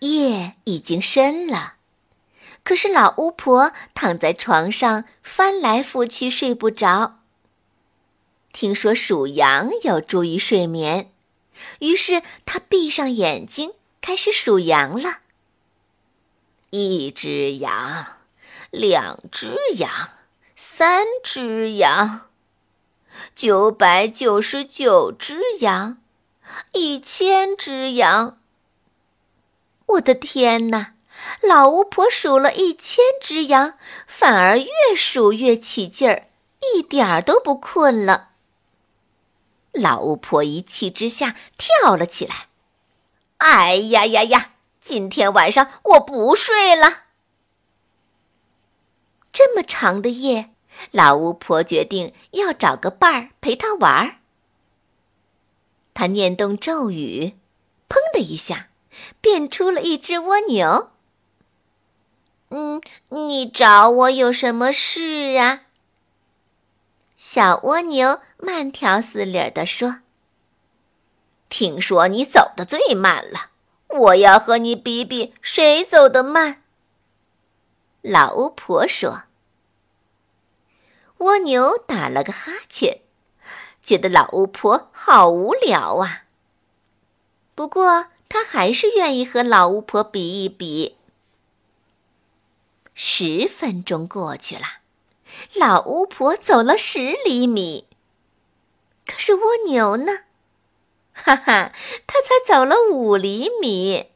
夜已经深了，可是老巫婆躺在床上翻来覆去睡不着。听说数羊有助于睡眠，于是她闭上眼睛开始数羊了。一只羊，两只羊，三只羊，九百九十九只羊，一千只羊。我的天哪！老巫婆数了一千只羊，反而越数越起劲儿，一点儿都不困了。老巫婆一气之下跳了起来：“哎呀呀呀！今天晚上我不睡了。”这么长的夜，老巫婆决定要找个伴儿陪她玩儿。她念动咒语，砰的一下。变出了一只蜗牛。嗯，你找我有什么事啊？小蜗牛慢条斯理地说：“听说你走的最慢了，我要和你比比谁走的慢。”老巫婆说。蜗牛打了个哈欠，觉得老巫婆好无聊啊。不过。他还是愿意和老巫婆比一比。十分钟过去了，老巫婆走了十厘米，可是蜗牛呢？哈哈，它才走了五厘米。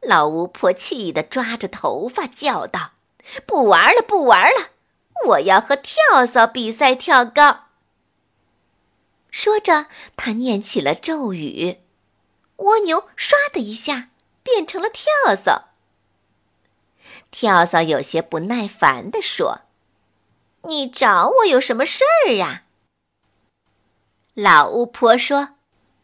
老巫婆气得抓着头发叫道：“不玩了，不玩了！我要和跳蚤比赛跳高。”说着，她念起了咒语。蜗牛唰的一下变成了跳蚤。跳蚤有些不耐烦地说：“你找我有什么事儿呀？”老巫婆说：“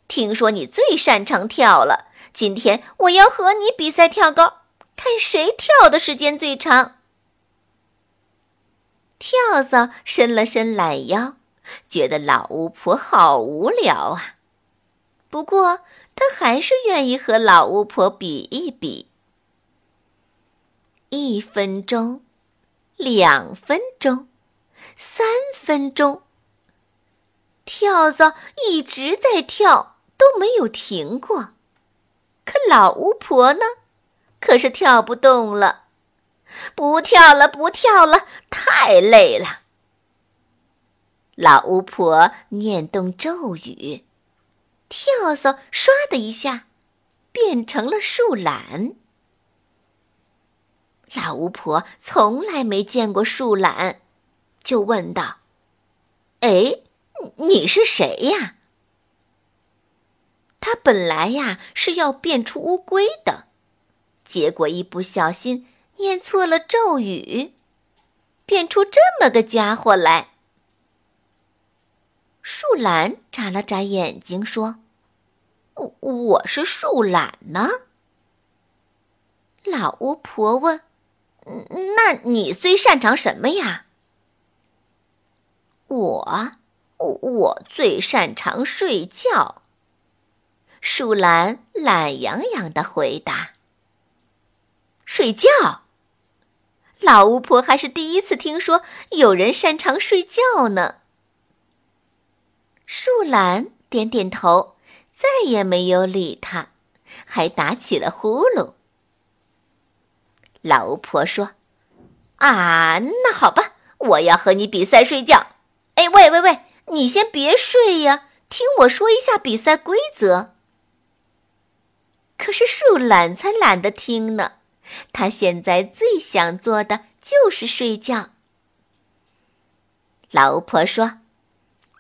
听说你最擅长跳了，今天我要和你比赛跳高，看谁跳的时间最长。”跳蚤伸了伸懒腰，觉得老巫婆好无聊啊。不过，他还是愿意和老巫婆比一比。一分钟，两分钟，三分钟，跳蚤一直在跳，都没有停过。可老巫婆呢？可是跳不动了，不跳了，不跳了，太累了。老巫婆念动咒语。跳蚤唰的一下，变成了树懒。老巫婆从来没见过树懒，就问道：“哎，你是谁呀？”他本来呀是要变出乌龟的，结果一不小心念错了咒语，变出这么个家伙来。树懒眨了眨眼睛，说。我我是树懒呢。老巫婆问：“那你最擅长什么呀？”我我最擅长睡觉。树懒懒洋洋的回答：“睡觉。”老巫婆还是第一次听说有人擅长睡觉呢。树懒点点头。再也没有理他，还打起了呼噜。老巫婆说：“啊，那好吧，我要和你比赛睡觉。哎，喂喂喂，你先别睡呀，听我说一下比赛规则。”可是树懒才懒得听呢，他现在最想做的就是睡觉。老巫婆说：“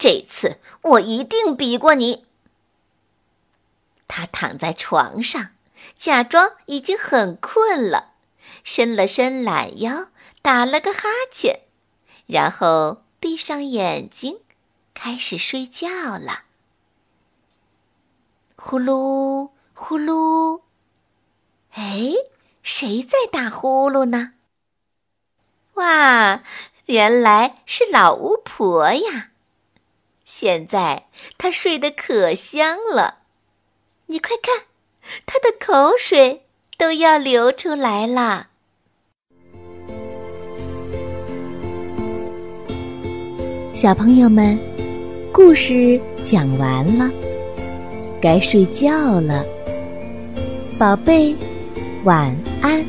这次我一定比过你。”他躺在床上，假装已经很困了，伸了伸懒腰，打了个哈欠，然后闭上眼睛，开始睡觉了。呼噜呼噜，哎，谁在打呼噜呢？哇，原来是老巫婆呀！现在他睡得可香了，你快看，他的口水都要流出来了。小朋友们，故事讲完了，该睡觉了，宝贝，晚安。